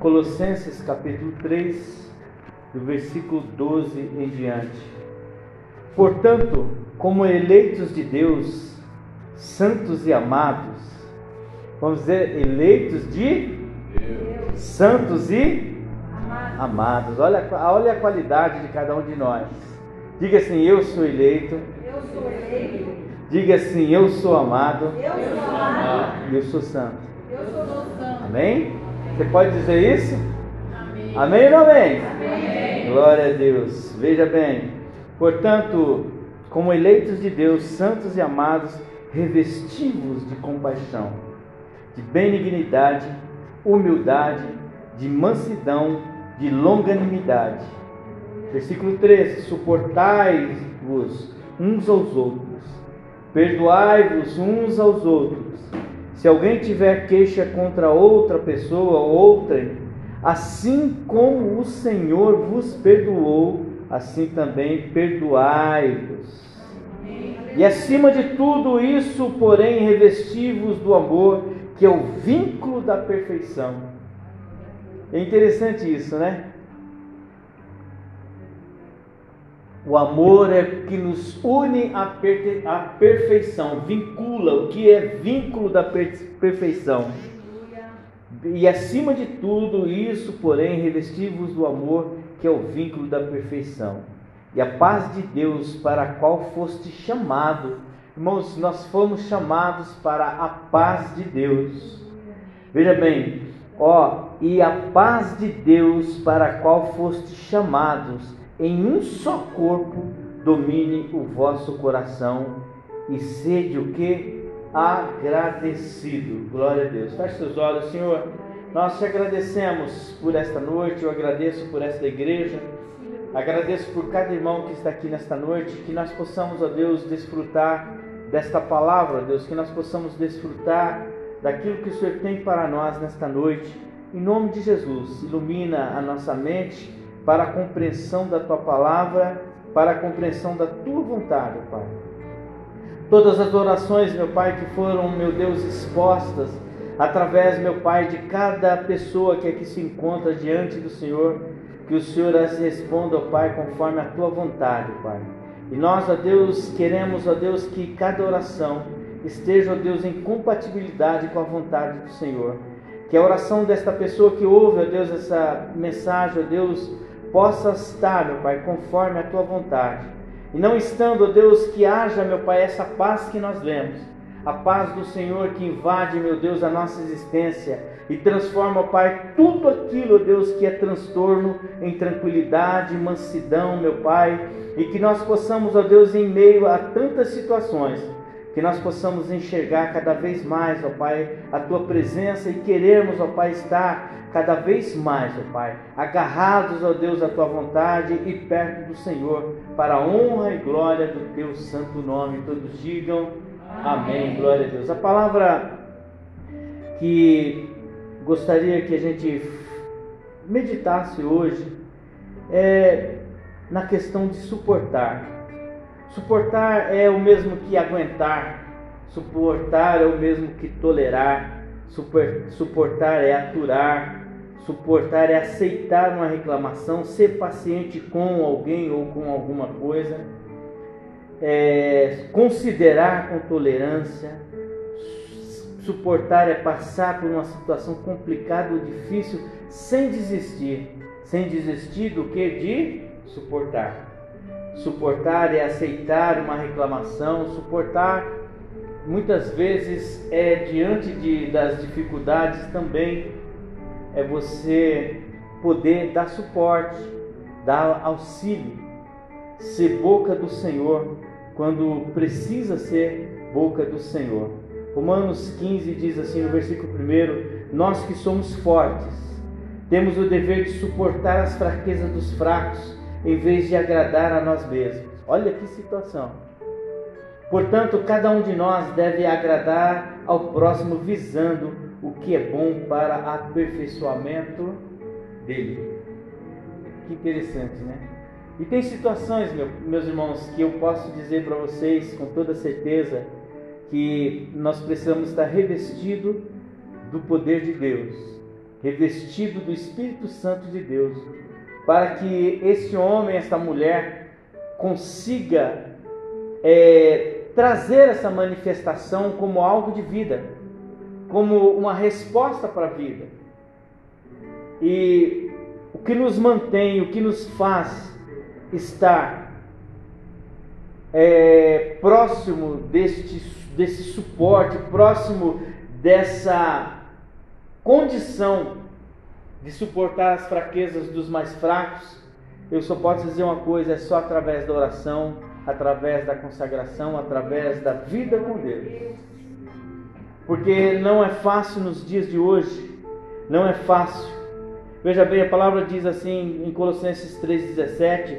Colossenses capítulo 3, do versículo 12 em diante. Portanto, como eleitos de Deus, santos e amados, vamos dizer, eleitos de Deus. santos e amados. amados. Olha, olha a qualidade de cada um de nós. Diga assim: Eu sou eleito. Eu sou eleito. Diga assim: Eu sou amado. Eu sou amado. Eu sou santo. Eu sou santo. Amém? Você pode dizer isso? Amém. Amém ou amém? Amém. Glória a Deus. Veja bem. Portanto, como eleitos de Deus, santos e amados, revestivos de compaixão, de benignidade, humildade, de mansidão, de longanimidade. Versículo 13: Suportai-vos uns aos outros, perdoai-vos uns aos outros. Se alguém tiver queixa contra outra pessoa ou outra, assim como o Senhor vos perdoou, assim também perdoai-vos. E acima de tudo isso, porém, revestivos do amor, que é o vínculo da perfeição. É interessante isso, né? O amor é que nos une à, perfeição, vincula, o que é vínculo da perfeição. E acima de tudo isso, porém, revestivos do amor, que é o vínculo da perfeição. E a paz de Deus para a qual foste chamado. Irmãos, nós fomos chamados para a paz de Deus. Veja bem, ó, e a paz de Deus para a qual foste chamados em um só corpo domine o vosso coração e sede o que? Agradecido. Glória a Deus. Feche seus olhos, Senhor. Nós te agradecemos por esta noite, eu agradeço por esta igreja, agradeço por cada irmão que está aqui nesta noite, que nós possamos, ó Deus, desfrutar desta palavra, Deus, que nós possamos desfrutar daquilo que o Senhor tem para nós nesta noite. Em nome de Jesus, ilumina a nossa mente para a compreensão da tua palavra, para a compreensão da tua vontade, Pai. Todas as orações, meu Pai, que foram, meu Deus, expostas através, meu Pai, de cada pessoa que aqui se encontra diante do Senhor, que o Senhor as responda, ó Pai, conforme a tua vontade, Pai. E nós, ó Deus, queremos, ó Deus, que cada oração esteja, ó Deus, em compatibilidade com a vontade do Senhor. Que a oração desta pessoa que ouve, ó Deus, essa mensagem, ó Deus, possa estar, meu Pai, conforme a tua vontade. E não estando, Deus, que haja, meu Pai, essa paz que nós vemos a paz do Senhor que invade, meu Deus, a nossa existência e transforma, Pai, tudo aquilo, Deus, que é transtorno em tranquilidade, mansidão, meu Pai, e que nós possamos, ó Deus, em meio a tantas situações, que nós possamos enxergar cada vez mais, ó Pai, a tua presença e queremos, ó Pai, estar cada vez mais, ó Pai, agarrados, ó Deus, à tua vontade e perto do Senhor, para a honra e glória do teu santo nome. Todos digam Amém. Glória a Deus. A palavra que gostaria que a gente meditasse hoje é na questão de suportar. Suportar é o mesmo que aguentar, suportar é o mesmo que tolerar, suportar é aturar, suportar é aceitar uma reclamação, ser paciente com alguém ou com alguma coisa é, considerar com tolerância, suportar é passar por uma situação complicada ou difícil sem desistir. Sem desistir do que? De suportar. Suportar é aceitar uma reclamação, suportar muitas vezes é diante de, das dificuldades também é você poder dar suporte, dar auxílio, ser boca do Senhor quando precisa ser boca do Senhor. Romanos 15 diz assim no versículo 1: Nós que somos fortes, temos o dever de suportar as fraquezas dos fracos, em vez de agradar a nós mesmos. Olha que situação. Portanto, cada um de nós deve agradar ao próximo, visando o que é bom para aperfeiçoamento dele. Que interessante, né? E tem situações, meu, meus irmãos, que eu posso dizer para vocês com toda certeza que nós precisamos estar revestido do poder de Deus. revestido do Espírito Santo de Deus, para que esse homem, essa mulher, consiga é, trazer essa manifestação como algo de vida, como uma resposta para a vida. E o que nos mantém, o que nos faz estar é, próximo deste, desse suporte, próximo dessa condição de suportar as fraquezas dos mais fracos, eu só posso dizer uma coisa: é só através da oração, através da consagração, através da vida com Deus. Porque não é fácil nos dias de hoje, não é fácil. Veja bem, a palavra diz assim em Colossenses 3,17: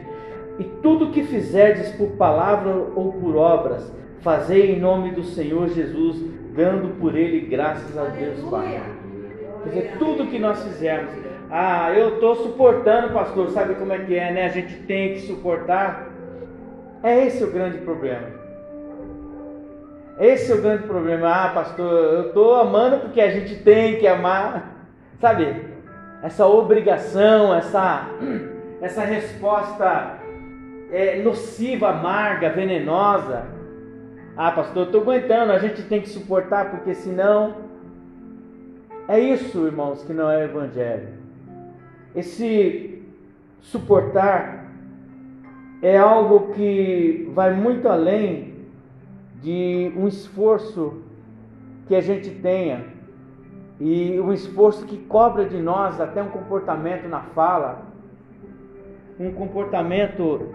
E tudo que fizerdes por palavra ou por obras, fazei em nome do Senhor Jesus, dando por ele graças a Deus Pai. Quer dizer, tudo que nós fizermos. Ah, eu estou suportando, pastor. Sabe como é que é, né? A gente tem que suportar. É esse o grande problema. Esse é o grande problema. Ah, pastor, eu estou amando porque a gente tem que amar. Sabe? Essa obrigação, essa, essa resposta é, nociva, amarga, venenosa. Ah, pastor, eu estou aguentando, a gente tem que suportar porque senão é isso, irmãos, que não é evangelho. Esse suportar é algo que vai muito além de um esforço que a gente tenha e um esforço que cobra de nós até um comportamento na fala, um comportamento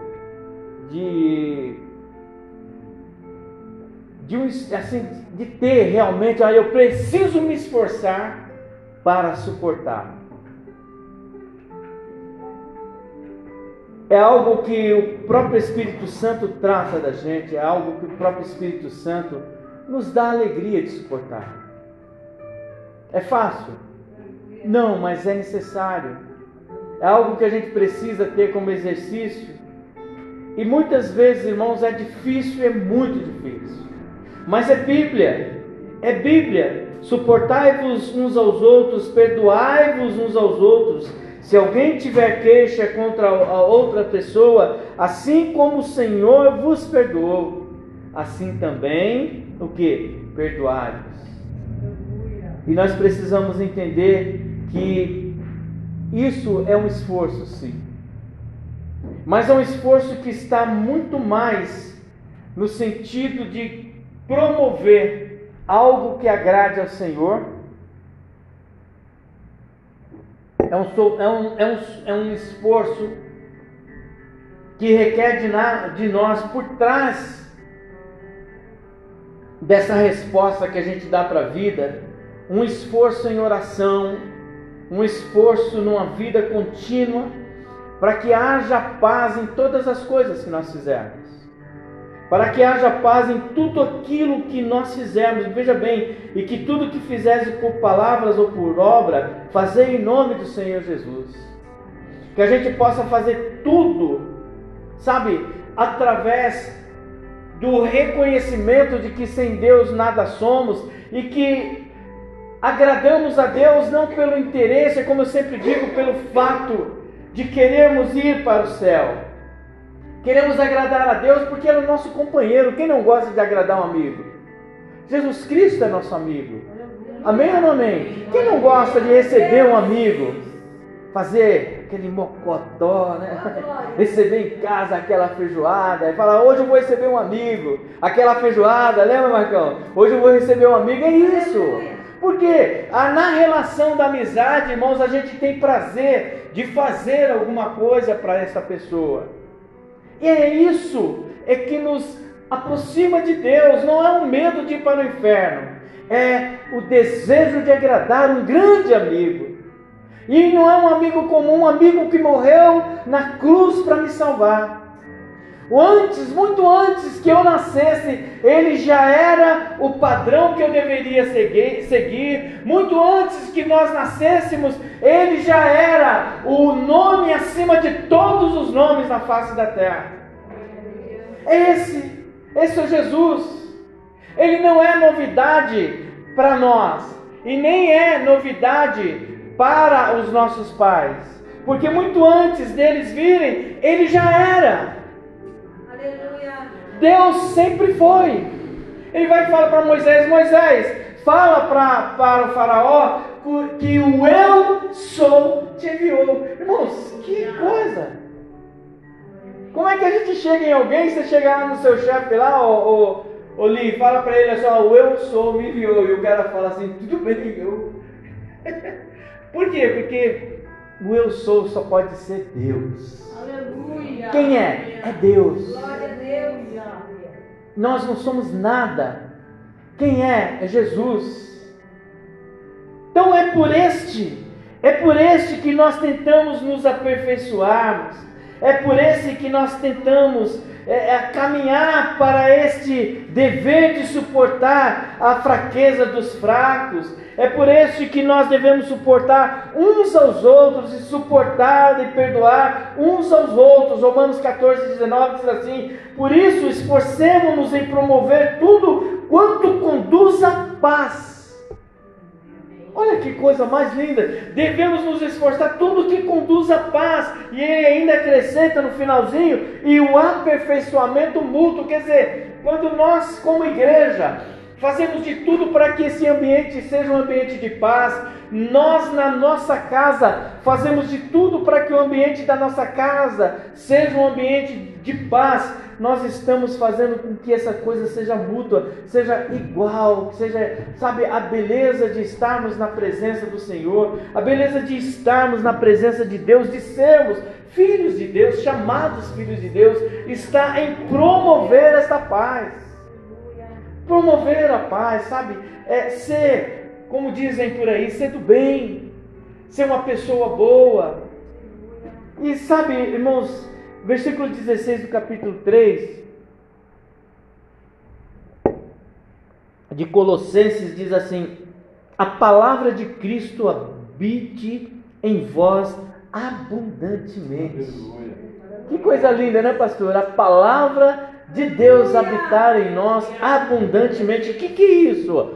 de de um, assim de ter realmente, ah, eu preciso me esforçar para suportar. É algo que o próprio Espírito Santo trata da gente, é algo que o próprio Espírito Santo nos dá alegria de suportar. É fácil? Não, mas é necessário. É algo que a gente precisa ter como exercício. E muitas vezes, irmãos, é difícil, é muito difícil. Mas é Bíblia. É Bíblia. Suportai-vos uns aos outros, perdoai-vos uns aos outros. Se alguém tiver queixa contra a outra pessoa, assim como o Senhor vos perdoou, assim também o que? Perdoai-vos. E nós precisamos entender que isso é um esforço, sim. Mas é um esforço que está muito mais no sentido de promover algo que agrade ao Senhor. É um, é um, é um, é um esforço que requer de, na, de nós por trás dessa resposta que a gente dá para a vida, um esforço em oração, um esforço numa vida contínua, para que haja paz em todas as coisas que nós fizermos para que haja paz em tudo aquilo que nós fizermos. Veja bem, e que tudo que fizesse por palavras ou por obra, fazer em nome do Senhor Jesus. Que a gente possa fazer tudo, sabe, através do reconhecimento de que sem Deus nada somos e que agradamos a Deus não pelo interesse, como eu sempre digo, pelo fato de querermos ir para o céu Queremos agradar a Deus porque Ele é o nosso companheiro. Quem não gosta de agradar um amigo? Jesus Cristo é nosso amigo. Amém ou não amém? Quem não gosta de receber um amigo? Fazer aquele mocotó, né? Receber em casa aquela feijoada e falar, hoje eu vou receber um amigo. Aquela feijoada, lembra, Marcão? Hoje eu vou receber um amigo. É isso. Porque na relação da amizade, irmãos, a gente tem prazer de fazer alguma coisa para essa pessoa. E é isso é que nos aproxima de Deus, não é um medo de ir para o inferno, é o desejo de agradar um grande amigo. E não é um amigo comum, um amigo que morreu na cruz para me salvar. Antes, muito antes que eu nascesse, ele já era o padrão que eu deveria seguir. Muito antes que nós nascêssemos, ele já era o nome acima de todos os nomes na face da terra. Esse, esse é Jesus. Ele não é novidade para nós e nem é novidade para os nossos pais. Porque muito antes deles virem, ele já era. Deus sempre foi. Ele vai falar para Moisés: Moisés, fala pra, para o Faraó que o eu sou te enviou. Irmãos, que coisa! Como é que a gente chega em alguém, você chega lá no seu chefe lá, ô, ô, ô Li, fala para ele assim, o eu sou me enviou, e o cara fala assim, tudo bem, eu. Por quê? Porque o eu sou só pode ser Deus. Aleluia. Quem é? É Deus. Glória a Deus. Nós não somos nada. Quem é? É Jesus. Então é por este, é por este que nós tentamos nos aperfeiçoarmos. É por esse que nós tentamos é, é, caminhar para este dever de suportar a fraqueza dos fracos. É por isso que nós devemos suportar uns aos outros e suportar e perdoar uns aos outros. Romanos 14, 19 diz assim: Por isso esforcemos-nos em promover tudo quanto conduz à paz Olha que coisa mais linda! Devemos nos esforçar tudo que conduz à paz. E ele ainda acrescenta no finalzinho e o aperfeiçoamento mútuo. Quer dizer, quando nós, como igreja, fazemos de tudo para que esse ambiente seja um ambiente de paz, nós na nossa casa fazemos de tudo para que o ambiente da nossa casa seja um ambiente de paz nós estamos fazendo com que essa coisa seja mútua, seja igual, seja, sabe, a beleza de estarmos na presença do Senhor, a beleza de estarmos na presença de Deus, de sermos filhos de Deus, chamados filhos de Deus, está em promover esta paz. Promover a paz, sabe? É ser, como dizem por aí, ser do bem, ser uma pessoa boa. E sabe, irmãos, versículo 16 do capítulo 3 de Colossenses diz assim: A palavra de Cristo habite em vós abundantemente. Que coisa linda, né, pastor? A palavra de Deus habitar em nós abundantemente. O que, que é isso?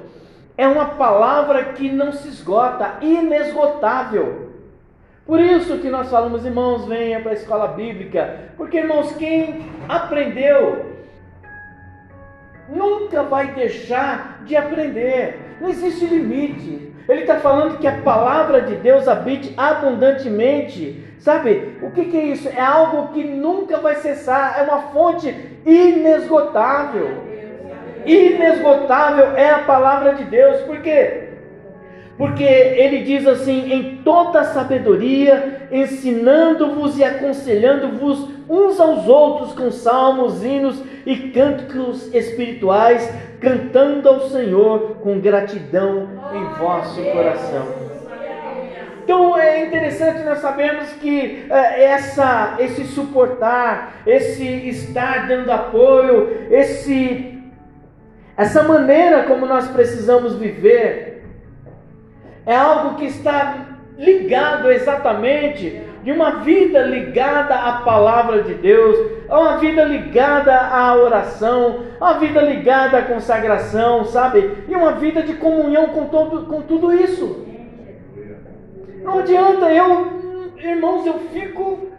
É uma palavra que não se esgota, inesgotável. Por isso que nós falamos, irmãos, venha para a escola bíblica, porque, irmãos, quem aprendeu nunca vai deixar de aprender, não existe limite. Ele está falando que a palavra de Deus habite abundantemente. Sabe, o que, que é isso? É algo que nunca vai cessar, é uma fonte inesgotável. Inesgotável é a palavra de Deus, por quê? Porque ele diz assim: em toda sabedoria, ensinando-vos e aconselhando-vos uns aos outros com salmos, hinos e cânticos espirituais, cantando ao Senhor com gratidão em vosso coração. Então é interessante nós sabemos que é, essa, esse suportar, esse estar dando apoio, esse, essa maneira como nós precisamos viver, é algo que está ligado exatamente de uma vida ligada à palavra de Deus, a uma vida ligada à oração, a uma vida ligada à consagração, sabe? E uma vida de comunhão com, todo, com tudo isso. Não adianta eu, irmãos, eu fico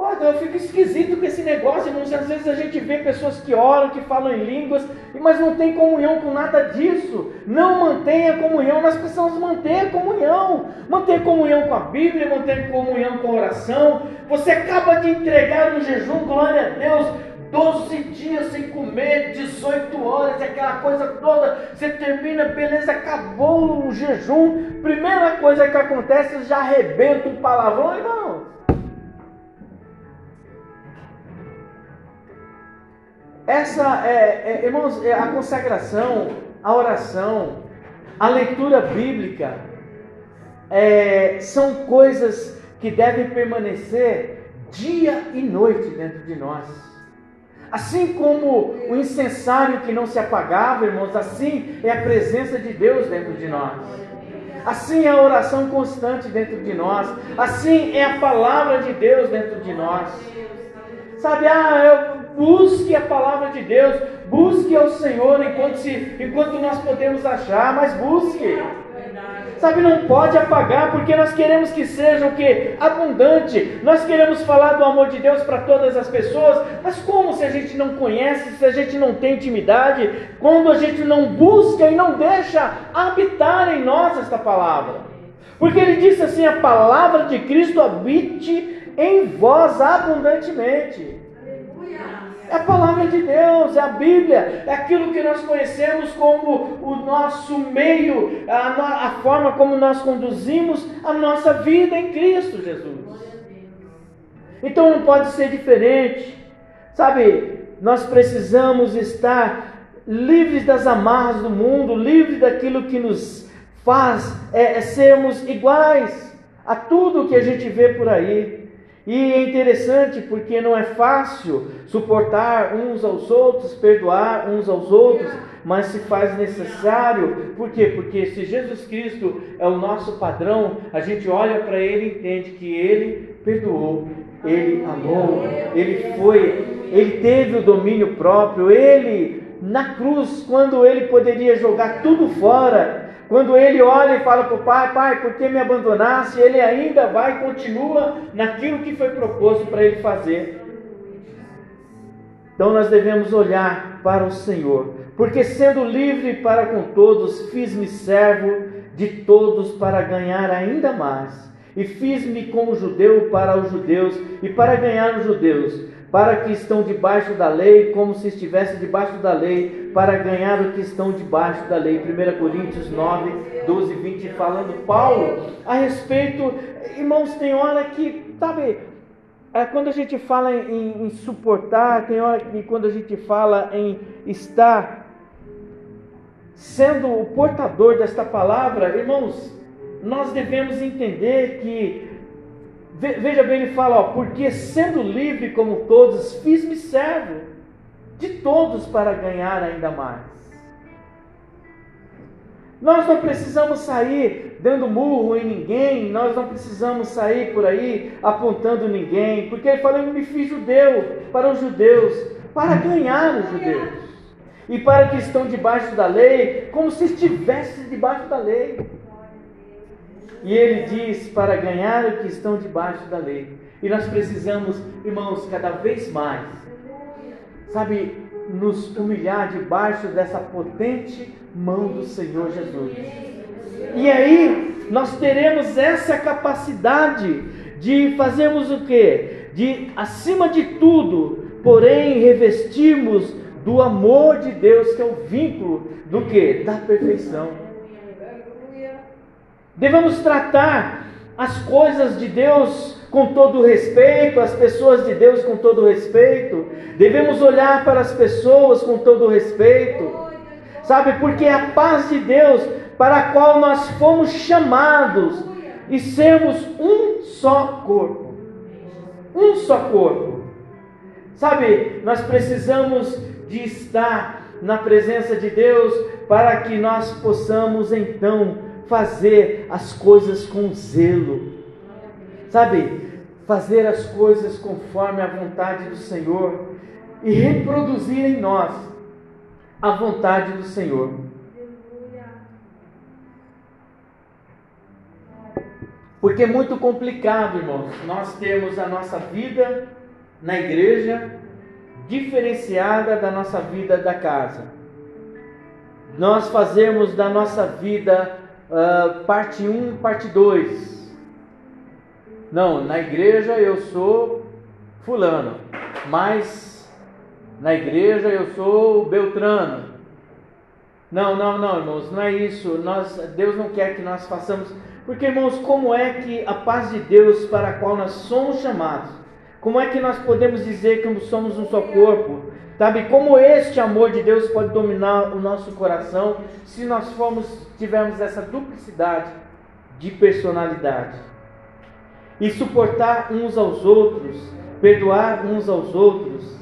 Olha, eu fico esquisito com esse negócio, irmãos. Às vezes a gente vê pessoas que oram, que falam em línguas, mas não tem comunhão com nada disso. Não mantém a comunhão. Nós precisamos manter comunhão. Manter comunhão com a Bíblia, manter comunhão com a oração. Você acaba de entregar um jejum, glória a Deus. 12 dias sem comer, 18 horas, aquela coisa toda. Você termina, beleza, acabou o jejum. Primeira coisa que acontece, já arrebenta um palavrão, irmão. Essa, é, é, irmãos, é a consagração, a oração, a leitura bíblica, é, são coisas que devem permanecer dia e noite dentro de nós. Assim como o incensário que não se apagava, irmãos, assim é a presença de Deus dentro de nós. Assim é a oração constante dentro de nós. Assim é a palavra de Deus dentro de nós. Sabe, ah, eu busque a palavra de Deus, busque ao Senhor enquanto, se, enquanto nós podemos achar, mas busque. Sabe, não pode apagar, porque nós queremos que seja o que? Abundante. Nós queremos falar do amor de Deus para todas as pessoas, mas como se a gente não conhece, se a gente não tem intimidade, quando a gente não busca e não deixa habitar em nós esta palavra? Porque ele disse assim: a palavra de Cristo habite em vós abundantemente. É a palavra de Deus, é a Bíblia, é aquilo que nós conhecemos como o nosso meio, a, a forma como nós conduzimos a nossa vida em Cristo Jesus. Então não pode ser diferente, sabe? Nós precisamos estar livres das amarras do mundo, livres daquilo que nos faz é, é sermos iguais a tudo que a gente vê por aí. E é interessante porque não é fácil suportar uns aos outros, perdoar uns aos outros, mas se faz necessário. Por quê? Porque se Jesus Cristo é o nosso padrão, a gente olha para ele e entende que ele perdoou, ele amou, ele foi, ele teve o domínio próprio, ele na cruz, quando ele poderia jogar tudo fora, quando ele olha e fala para o pai, pai, por que me abandonasse? Ele ainda vai e continua naquilo que foi proposto para ele fazer. Então nós devemos olhar para o Senhor, porque sendo livre para com todos, fiz-me servo de todos para ganhar ainda mais. E fiz-me como judeu para os judeus e para ganhar os judeus para que estão debaixo da lei, como se estivesse debaixo da lei, para ganhar o que estão debaixo da lei. 1 Coríntios 9, 12 20, falando Paulo a respeito, irmãos, tem hora que, sabe, é, quando a gente fala em, em suportar, tem hora que quando a gente fala em estar sendo o portador desta palavra, irmãos, nós devemos entender que Veja bem, ele fala, ó, porque sendo livre como todos, fiz-me servo de todos para ganhar ainda mais. Nós não precisamos sair dando murro em ninguém, nós não precisamos sair por aí apontando ninguém, porque ele fala, eu me fiz judeu para os judeus, para ganhar os judeus, e para que estão debaixo da lei, como se estivesse debaixo da lei. E ele diz para ganhar o que estão debaixo da lei. E nós precisamos, irmãos, cada vez mais, sabe, nos humilhar debaixo dessa potente mão do Senhor Jesus. E aí nós teremos essa capacidade de fazermos o quê? De, acima de tudo, porém, revestirmos do amor de Deus, que é o vínculo do que? Da perfeição. Devemos tratar as coisas de Deus com todo respeito, as pessoas de Deus com todo respeito. Devemos olhar para as pessoas com todo respeito. Sabe, porque é a paz de Deus para a qual nós fomos chamados e sermos um só corpo. Um só corpo. Sabe, nós precisamos de estar na presença de Deus para que nós possamos então fazer as coisas com zelo, sabe? Fazer as coisas conforme a vontade do Senhor e reproduzir em nós a vontade do Senhor. Porque é muito complicado, irmãos, nós termos a nossa vida na igreja diferenciada da nossa vida da casa. Nós fazemos da nossa vida uh, parte 1 parte 2. Não, na igreja eu sou fulano, mas na igreja eu sou Beltrano. Não, não, não, irmãos, não é isso. Nós, Deus não quer que nós façamos. Porque, irmãos, como é que a paz de Deus para a qual nós somos chamados, como é que nós podemos dizer que somos um só corpo? Sabe como este amor de Deus pode dominar o nosso coração se nós formos tivermos essa duplicidade de personalidade? E suportar uns aos outros, perdoar uns aos outros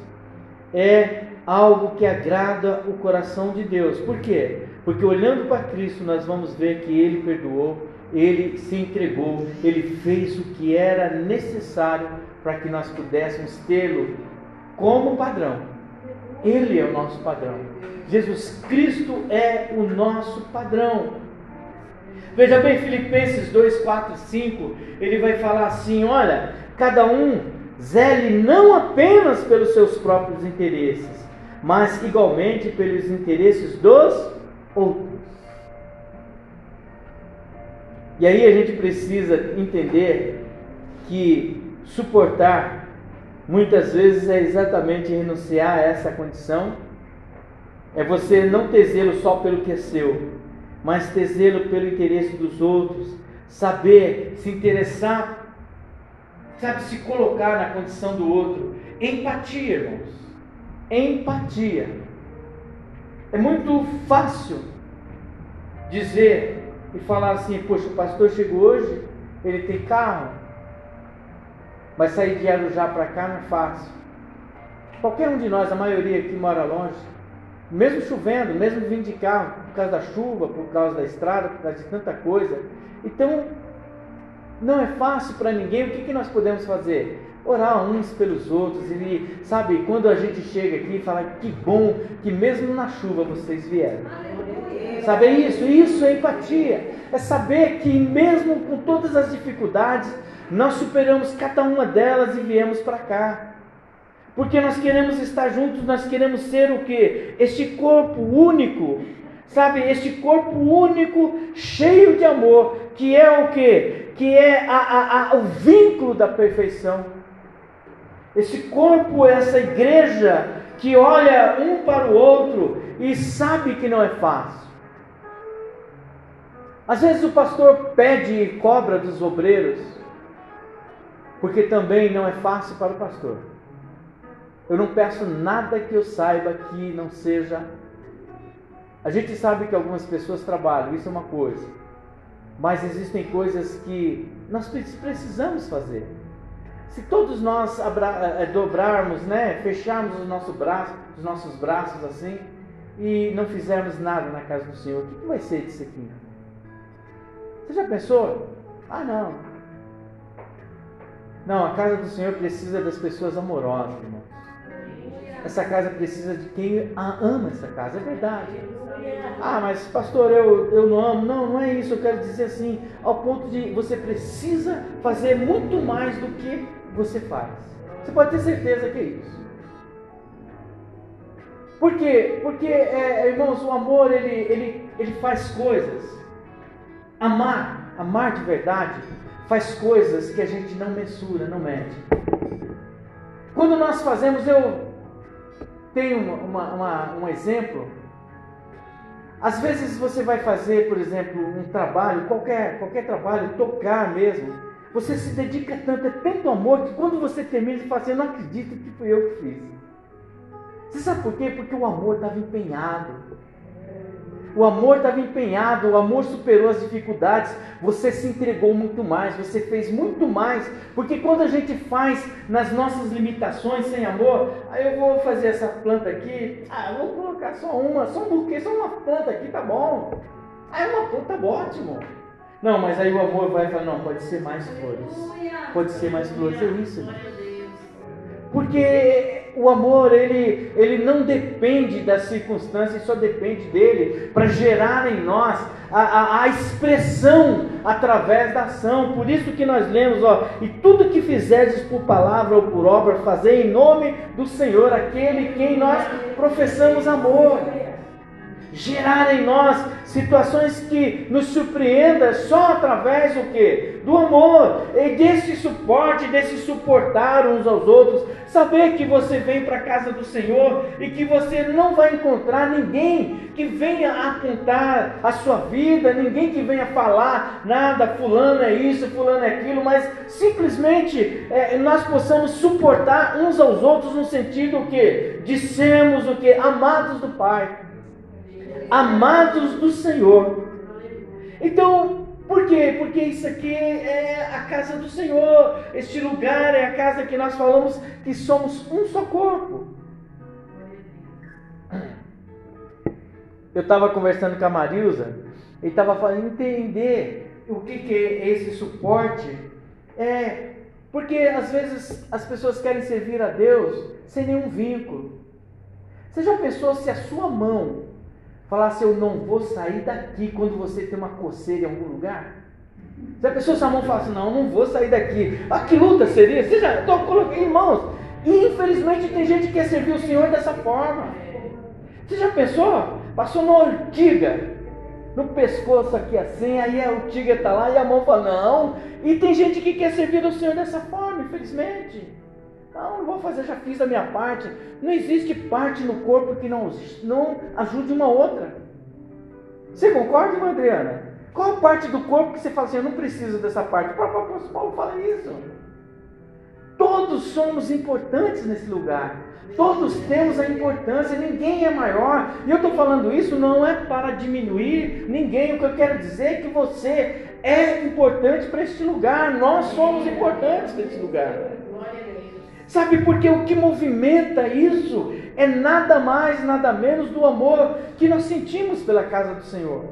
é algo que agrada o coração de Deus. Por quê? Porque olhando para Cristo nós vamos ver que ele perdoou, ele se entregou, ele fez o que era necessário para que nós pudéssemos tê-lo como padrão ele é o nosso padrão. Jesus Cristo é o nosso padrão. Veja bem, Filipenses 2, 4 e 5, ele vai falar assim: olha, cada um zele não apenas pelos seus próprios interesses, mas igualmente pelos interesses dos outros. E aí a gente precisa entender que suportar muitas vezes é exatamente renunciar a essa condição, é você não ter zelo só pelo que é seu, mas ter zelo pelo interesse dos outros, saber se interessar, sabe, se colocar na condição do outro. Empatia, irmãos. Empatia. É muito fácil dizer e falar assim: Poxa, o pastor chegou hoje, ele tem carro, mas sair de Arujá para cá não é fácil. Qualquer um de nós, a maioria aqui mora longe, mesmo chovendo, mesmo vindo de carro, por causa da chuva, por causa da estrada, por causa de tanta coisa. Então, não é fácil para ninguém. O que, que nós podemos fazer? Orar uns pelos outros. E, sabe, quando a gente chega aqui e fala que bom que mesmo na chuva vocês vieram. Saber isso? Isso é empatia. É saber que mesmo com todas as dificuldades, nós superamos cada uma delas e viemos para cá. Porque nós queremos estar juntos, nós queremos ser o que? Este corpo único, sabe? Este corpo único, cheio de amor, que é o que? Que é a, a, a, o vínculo da perfeição. Esse corpo, essa igreja que olha um para o outro e sabe que não é fácil. Às vezes o pastor pede e cobra dos obreiros, porque também não é fácil para o pastor. Eu não peço nada que eu saiba que não seja. A gente sabe que algumas pessoas trabalham, isso é uma coisa. Mas existem coisas que nós precisamos fazer. Se todos nós eh, dobrarmos, né, fecharmos os nossos braços, os nossos braços assim, e não fizermos nada na casa do Senhor, o que vai ser disso aqui? Você já pensou? Ah, não. Não, a casa do Senhor precisa das pessoas amorosas, irmão. Essa casa precisa de quem ama essa casa, é verdade. Ah, mas pastor, eu, eu não amo. Não, não é isso. Eu quero dizer assim, ao ponto de você precisa fazer muito mais do que você faz. Você pode ter certeza que é isso. Por quê? Porque, é, irmãos, o amor ele, ele, ele faz coisas. Amar, amar de verdade, faz coisas que a gente não mensura, não mede. Quando nós fazemos, eu tenho uma, uma, um exemplo. Às vezes você vai fazer, por exemplo, um trabalho, qualquer, qualquer trabalho, tocar mesmo. Você se dedica tanto, é tanto amor, que quando você termina, você fala assim, não acredito que foi eu que fiz. Você sabe por quê? Porque o amor estava empenhado. O amor estava empenhado, o amor superou as dificuldades, você se entregou muito mais, você fez muito mais, porque quando a gente faz nas nossas limitações sem amor, aí eu vou fazer essa planta aqui, ah, eu vou colocar só uma, só um buquê, só uma planta aqui, tá bom. Aí uma planta, tá ótimo. Não, mas aí o amor vai falar, não, pode ser mais flores. Pode ser mais flores, é isso. Porque o amor, ele, ele não depende das circunstâncias, só depende dele para gerar em nós a, a, a, expressão através da ação. Por isso que nós lemos, ó, e tudo que fizerdes por palavra ou por obra, fazer em nome do Senhor, aquele quem nós professamos amor gerar em nós situações que nos surpreenda só através do que? Do amor, e desse suporte, desse suportar uns aos outros, saber que você vem para a casa do Senhor e que você não vai encontrar ninguém que venha apontar a sua vida, ninguém que venha falar nada, fulano é isso, fulano é aquilo, mas simplesmente é, nós possamos suportar uns aos outros no sentido que dissemos o que amados do Pai amados do Senhor. Então, por quê? Porque isso aqui é a casa do Senhor. Este lugar é a casa que nós falamos que somos um só corpo. Eu estava conversando com a Marilza e estava falando entender o que, que é esse suporte. É porque às vezes as pessoas querem servir a Deus sem nenhum vínculo. Você já pensou se a sua mão falasse eu não vou sair daqui quando você tem uma coceira em algum lugar? Se a pessoa sua mão fala assim, não, não vou sair daqui. Ah, que luta seria? Você já colocando em mãos. Infelizmente tem gente que quer servir o Senhor dessa forma. Você já pensou? Passou uma ortiga no pescoço aqui assim, aí a ortiga está lá e a mão fala, não. E tem gente que quer servir o Senhor dessa forma, infelizmente. Não, não vou fazer, já fiz a minha parte. Não existe parte no corpo que não, não ajude uma outra. Você concorda, irmã Adriana? Qual parte do corpo que você fala assim, eu não preciso dessa parte? O próprio apóstolo Paulo fala isso. Todos somos importantes nesse lugar. Todos temos a importância, ninguém é maior. E eu estou falando isso não é para diminuir ninguém. O que eu quero dizer é que você é importante para este lugar. Nós somos importantes este lugar. Sabe porque o que movimenta isso é nada mais, nada menos do amor que nós sentimos pela casa do Senhor.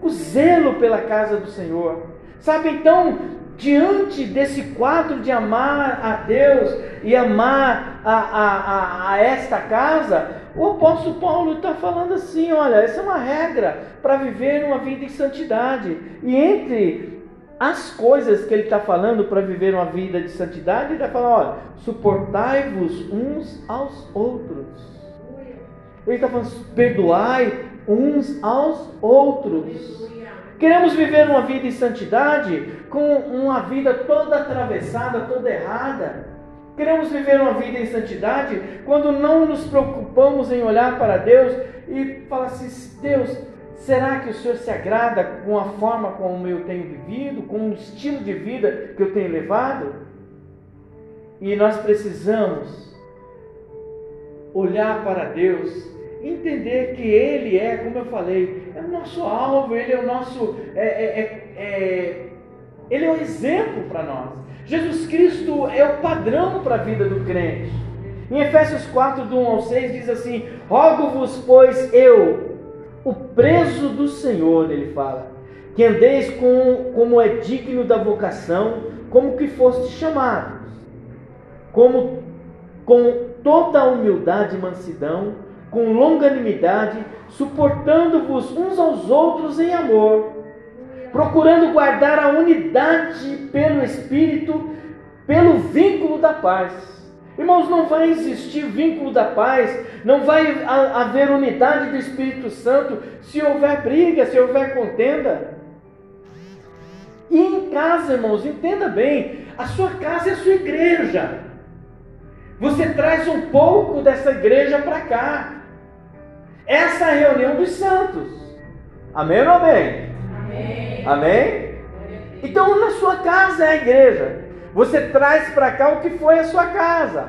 O zelo pela casa do Senhor. Sabe então, diante desse quadro de amar a Deus e amar a, a, a, a esta casa, o apóstolo Paulo está falando assim: olha, essa é uma regra para viver uma vida em santidade. E entre as coisas que ele está falando para viver uma vida de santidade, ele está falando: olha, suportai-vos uns aos outros. Ele está falando: perdoai uns aos outros. Queremos viver uma vida em santidade com uma vida toda atravessada, toda errada. Queremos viver uma vida em santidade quando não nos preocupamos em olhar para Deus e falar assim: Deus, Será que o Senhor se agrada com a forma como eu tenho vivido, com o estilo de vida que eu tenho levado? E nós precisamos olhar para Deus, entender que Ele é, como eu falei, é o nosso alvo, Ele é o nosso. É, é, é, é ele é o exemplo para nós. Jesus Cristo é o padrão para a vida do crente. Em Efésios 4, do 1 ao 6, diz assim: Rogo-vos, pois eu, o preso do Senhor, ele fala, que andeis com, como é digno da vocação, como que foste chamados, como com toda a humildade e mansidão, com longanimidade, suportando-vos uns aos outros em amor, procurando guardar a unidade pelo Espírito, pelo vínculo da paz. Irmãos, não vai existir vínculo da paz, não vai haver unidade do Espírito Santo se houver briga, se houver contenda. E em casa, irmãos, entenda bem, a sua casa é a sua igreja. Você traz um pouco dessa igreja para cá. Essa é a reunião dos santos. Amém ou amém? Amém. Amém? Então, na sua casa é a igreja. Você traz para cá o que foi a sua casa.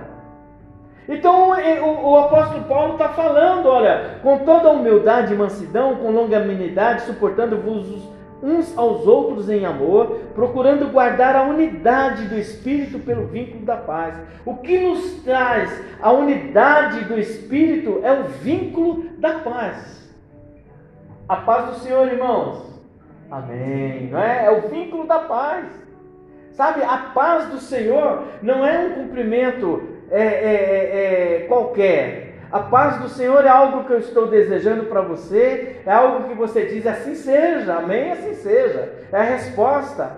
Então o, o apóstolo Paulo está falando, olha, com toda humildade e mansidão, com longanimidade, suportando-vos uns aos outros em amor, procurando guardar a unidade do Espírito pelo vínculo da paz. O que nos traz a unidade do Espírito é o vínculo da paz. A paz do Senhor, irmãos. Amém. Não é? é o vínculo da paz. Sabe, a paz do Senhor não é um cumprimento é, é, é, é, qualquer. A paz do Senhor é algo que eu estou desejando para você, é algo que você diz assim seja, amém, assim seja. É a resposta.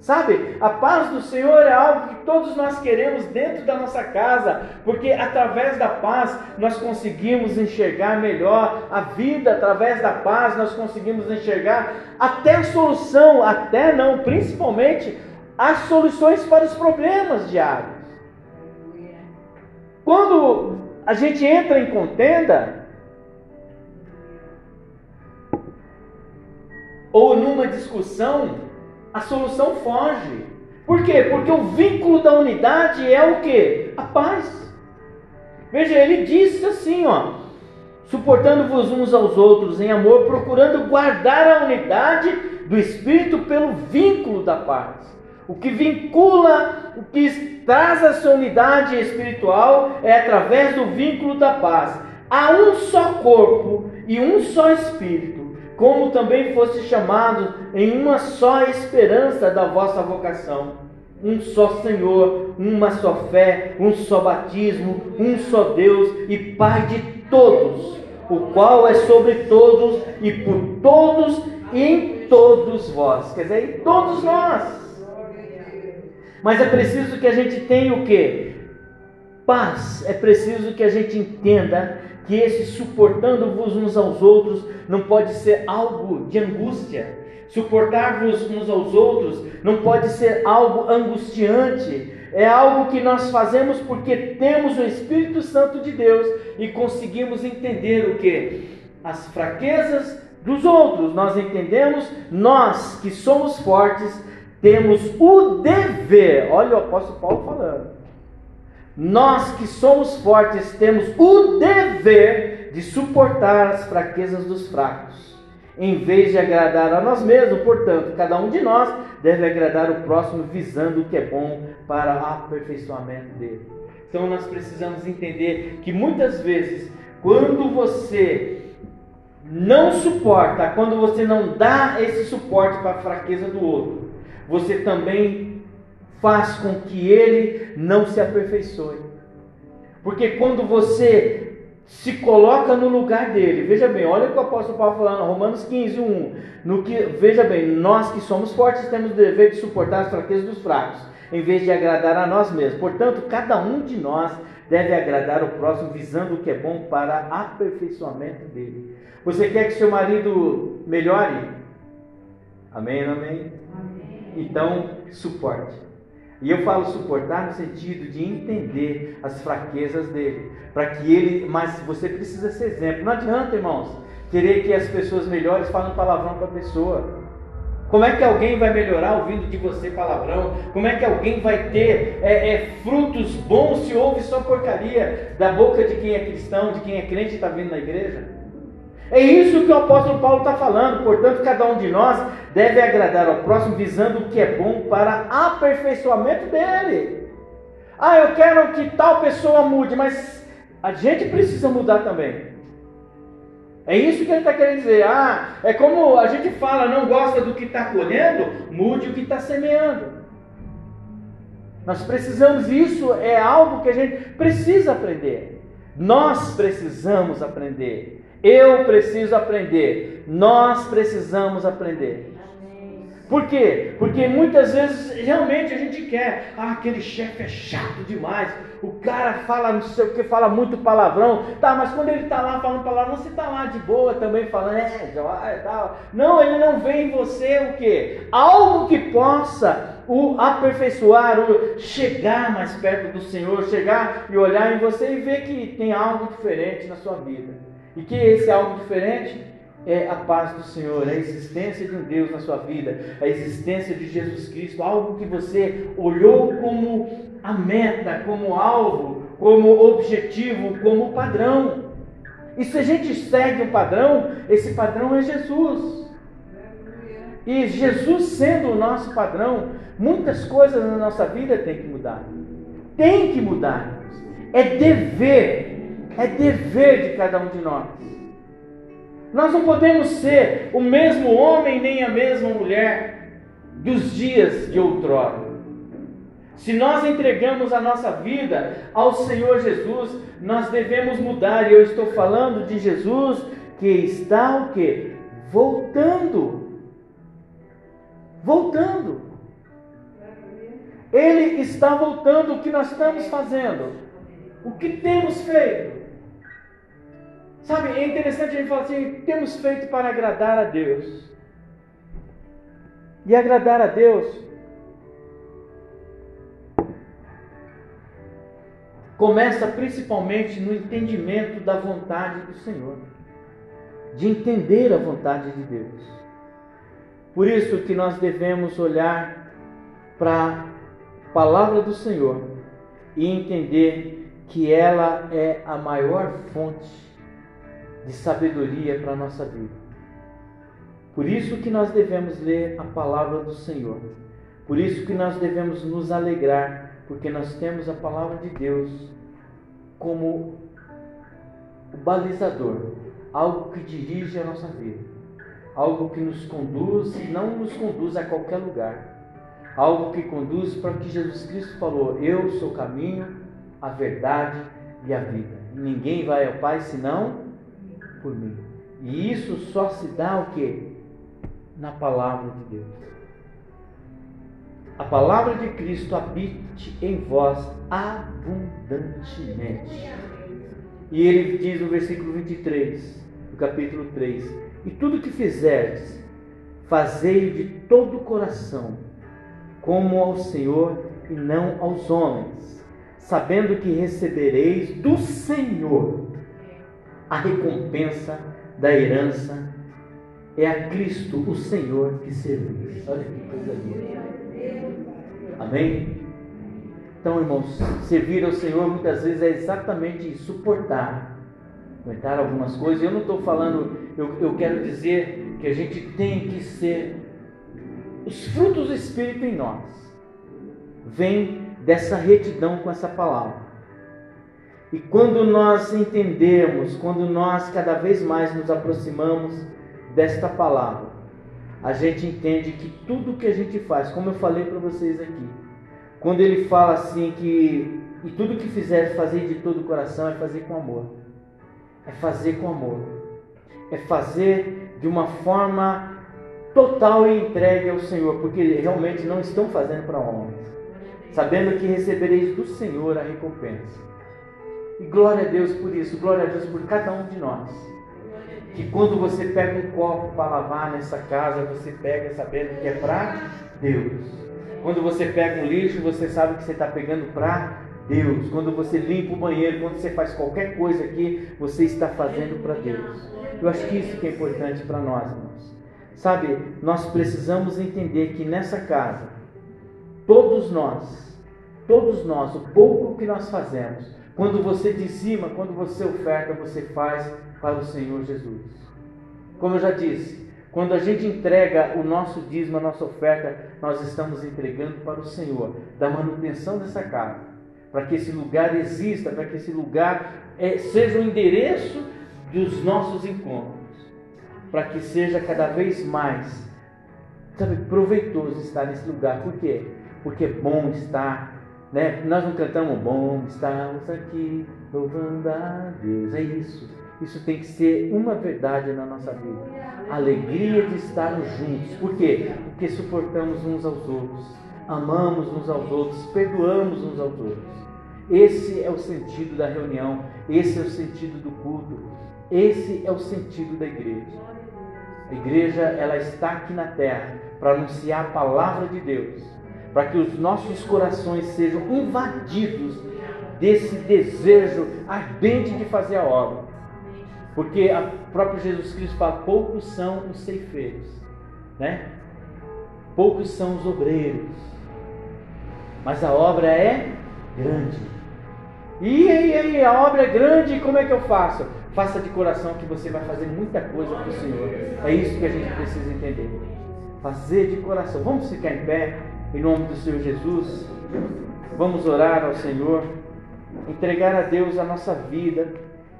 Sabe, a paz do Senhor é algo que todos nós queremos dentro da nossa casa, porque através da paz nós conseguimos enxergar melhor a vida, através da paz nós conseguimos enxergar até a solução, até não, principalmente as soluções para os problemas diários. Quando a gente entra em contenda, ou numa discussão, a solução foge. Por quê? Porque o vínculo da unidade é o que? A paz. Veja, ele disse assim, ó, suportando-vos uns aos outros em amor, procurando guardar a unidade do espírito pelo vínculo da paz. O que vincula, o que traz a sua unidade espiritual é através do vínculo da paz. Há um só corpo e um só espírito, como também fosse chamado em uma só esperança da vossa vocação. Um só Senhor, uma só fé, um só batismo, um só Deus e Pai de todos, o qual é sobre todos e por todos e em todos vós. Quer dizer, em todos nós. Mas é preciso que a gente tenha o que? Paz. É preciso que a gente entenda que esse suportando-vos uns aos outros não pode ser algo de angústia. Suportar-vos uns aos outros não pode ser algo angustiante. É algo que nós fazemos porque temos o Espírito Santo de Deus e conseguimos entender o que? As fraquezas dos outros. Nós entendemos, nós que somos fortes, temos o dever. Olha o apóstolo Paulo falando. Nós que somos fortes temos o dever de suportar as fraquezas dos fracos, em vez de agradar a nós mesmos. Portanto, cada um de nós deve agradar o próximo, visando o que é bom para o aperfeiçoamento dele. Então, nós precisamos entender que muitas vezes, quando você não suporta, quando você não dá esse suporte para a fraqueza do outro, você também faz com que ele não se aperfeiçoe. Porque quando você se coloca no lugar dele, veja bem, olha o que o apóstolo Paulo falando, Romanos 15, 1. No que, veja bem, nós que somos fortes temos o dever de suportar as fraquezas dos fracos, em vez de agradar a nós mesmos. Portanto, cada um de nós deve agradar o próximo, visando o que é bom para aperfeiçoamento dele. Você quer que seu marido melhore? Amém, amém? amém. Então, suporte. E eu falo suportar no sentido de entender as fraquezas dele, para que ele, mas você precisa ser exemplo. Não adianta, irmãos, querer que as pessoas melhores falem palavrão para a pessoa. Como é que alguém vai melhorar ouvindo de você palavrão? Como é que alguém vai ter é, é, frutos bons se ouve só porcaria da boca de quem é cristão, de quem é crente e está vindo na igreja? É isso que o apóstolo Paulo está falando. Portanto, cada um de nós deve agradar ao próximo, visando o que é bom para aperfeiçoamento dele. Ah, eu quero que tal pessoa mude, mas a gente precisa mudar também. É isso que ele está querendo dizer. Ah, é como a gente fala, não gosta do que está colhendo, mude o que está semeando. Nós precisamos, isso é algo que a gente precisa aprender. Nós precisamos aprender. Eu preciso aprender. Nós precisamos aprender. Por quê? Porque muitas vezes realmente a gente quer, ah, aquele chefe é chato demais, o cara fala não sei o que, fala muito palavrão, tá, mas quando ele está lá falando palavrão, você está lá de boa também falando, é, joia tal. Não, ele não vê em você o quê? Algo que possa o aperfeiçoar, o chegar mais perto do Senhor, chegar e olhar em você e ver que tem algo diferente na sua vida. E que esse algo diferente é a paz do Senhor, a existência de um Deus na sua vida, a existência de Jesus Cristo, algo que você olhou como a meta, como alvo, como objetivo, como padrão. E se a gente segue o padrão, esse padrão é Jesus. E Jesus sendo o nosso padrão, muitas coisas na nossa vida tem que mudar. Tem que mudar. É dever é dever de cada um de nós. Nós não podemos ser o mesmo homem nem a mesma mulher dos dias de outrora. Se nós entregamos a nossa vida ao Senhor Jesus, nós devemos mudar. E eu estou falando de Jesus que está o quê? Voltando. Voltando. Ele está voltando. O que nós estamos fazendo? O que temos feito? Sabe, é interessante a gente falar assim: temos feito para agradar a Deus. E agradar a Deus começa principalmente no entendimento da vontade do Senhor, de entender a vontade de Deus. Por isso que nós devemos olhar para a palavra do Senhor e entender que ela é a maior fonte de sabedoria para a nossa vida. Por isso que nós devemos ler a palavra do Senhor. Por isso que nós devemos nos alegrar, porque nós temos a palavra de Deus como o balizador, algo que dirige a nossa vida, algo que nos conduz não nos conduz a qualquer lugar, algo que conduz para que Jesus Cristo falou: Eu sou o caminho, a verdade e a vida. Ninguém vai ao Pai senão por mim. E isso só se dá o quê? Na palavra de Deus. A palavra de Cristo habite em vós abundantemente. E ele diz no versículo 23, do capítulo 3: E tudo que fizerdes, fazei de todo o coração, como ao Senhor e não aos homens, sabendo que recebereis do Senhor a recompensa da herança. É a Cristo, o Senhor, que servis. Olha que coisa linda. Amém? Então, irmãos, servir ao Senhor muitas vezes é exatamente suportar, aguentar algumas coisas. Eu não estou falando, eu, eu quero dizer que a gente tem que ser os frutos do Espírito em nós. Vem dessa retidão com essa palavra. E quando nós entendemos, quando nós cada vez mais nos aproximamos desta palavra, a gente entende que tudo que a gente faz, como eu falei para vocês aqui, quando ele fala assim que e tudo que fizer fazer de todo o coração é fazer com amor. É fazer com amor. É fazer de uma forma total e entregue ao Senhor, porque realmente não estão fazendo para homens, sabendo que recebereis do Senhor a recompensa. E glória a Deus por isso, glória a Deus por cada um de nós. Que quando você pega um copo para lavar nessa casa, você pega sabendo que é para Deus. Quando você pega um lixo, você sabe que você está pegando para Deus. Quando você limpa o banheiro, quando você faz qualquer coisa aqui, você está fazendo para Deus. Eu acho que isso que é importante para nós, irmãos. Sabe, nós precisamos entender que nessa casa, todos nós, todos nós, o pouco que nós fazemos, quando você dizima, quando você oferta, você faz para o Senhor Jesus. Como eu já disse, quando a gente entrega o nosso dízimo, a nossa oferta, nós estamos entregando para o Senhor, da manutenção dessa casa, para que esse lugar exista, para que esse lugar é, seja o endereço dos nossos encontros, para que seja cada vez mais, sabe, proveitoso estar nesse lugar. Por quê? Porque é bom estar né? Nós não cantamos bom, estamos aqui louvando a Deus. É isso. Isso tem que ser uma verdade na nossa vida. Alegria de estarmos juntos. Por quê? Porque suportamos uns aos outros, amamos uns aos outros, perdoamos uns aos outros. Esse é o sentido da reunião, esse é o sentido do culto, esse é o sentido da igreja. A igreja ela está aqui na terra para anunciar a palavra de Deus para que os nossos corações sejam invadidos desse desejo ardente de fazer a obra. Porque o próprio Jesus Cristo fala: poucos são os ceifeiros, né? poucos são os obreiros, mas a obra é grande. E aí, aí, a obra é grande, como é que eu faço? Faça de coração que você vai fazer muita coisa para o Senhor. É isso que a gente precisa entender. Fazer de coração. Vamos ficar em pé. Em nome do Senhor Jesus, vamos orar ao Senhor, entregar a Deus a nossa vida,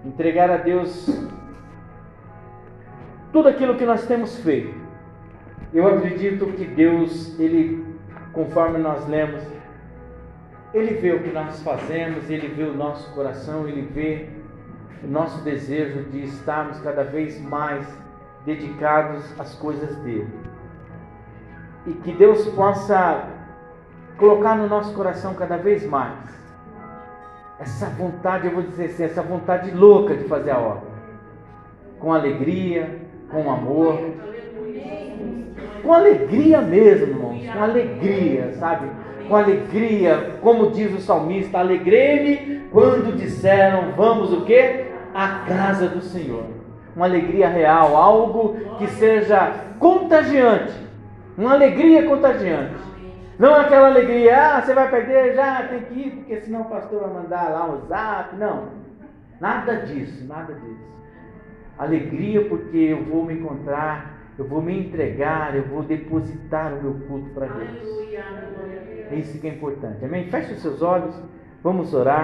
entregar a Deus tudo aquilo que nós temos feito. Eu acredito que Deus, Ele, conforme nós lemos, Ele vê o que nós fazemos, Ele vê o nosso coração, Ele vê o nosso desejo de estarmos cada vez mais dedicados às coisas dele e que Deus possa colocar no nosso coração cada vez mais essa vontade, eu vou dizer assim, essa vontade louca de fazer a obra, com alegria, com amor, com alegria mesmo, irmãos, com alegria, sabe? Com alegria, como diz o salmista, alegrei-me quando disseram, vamos o quê? A casa do Senhor. Uma alegria real, algo que seja contagiante uma alegria contagiante. Não aquela alegria, ah, você vai perder, já tem que ir, porque senão o pastor vai mandar lá um zap. Não. Nada disso, nada disso. Alegria porque eu vou me encontrar, eu vou me entregar, eu vou depositar o meu culto para Deus. É isso que é importante. Amém? Feche os seus olhos, vamos orar.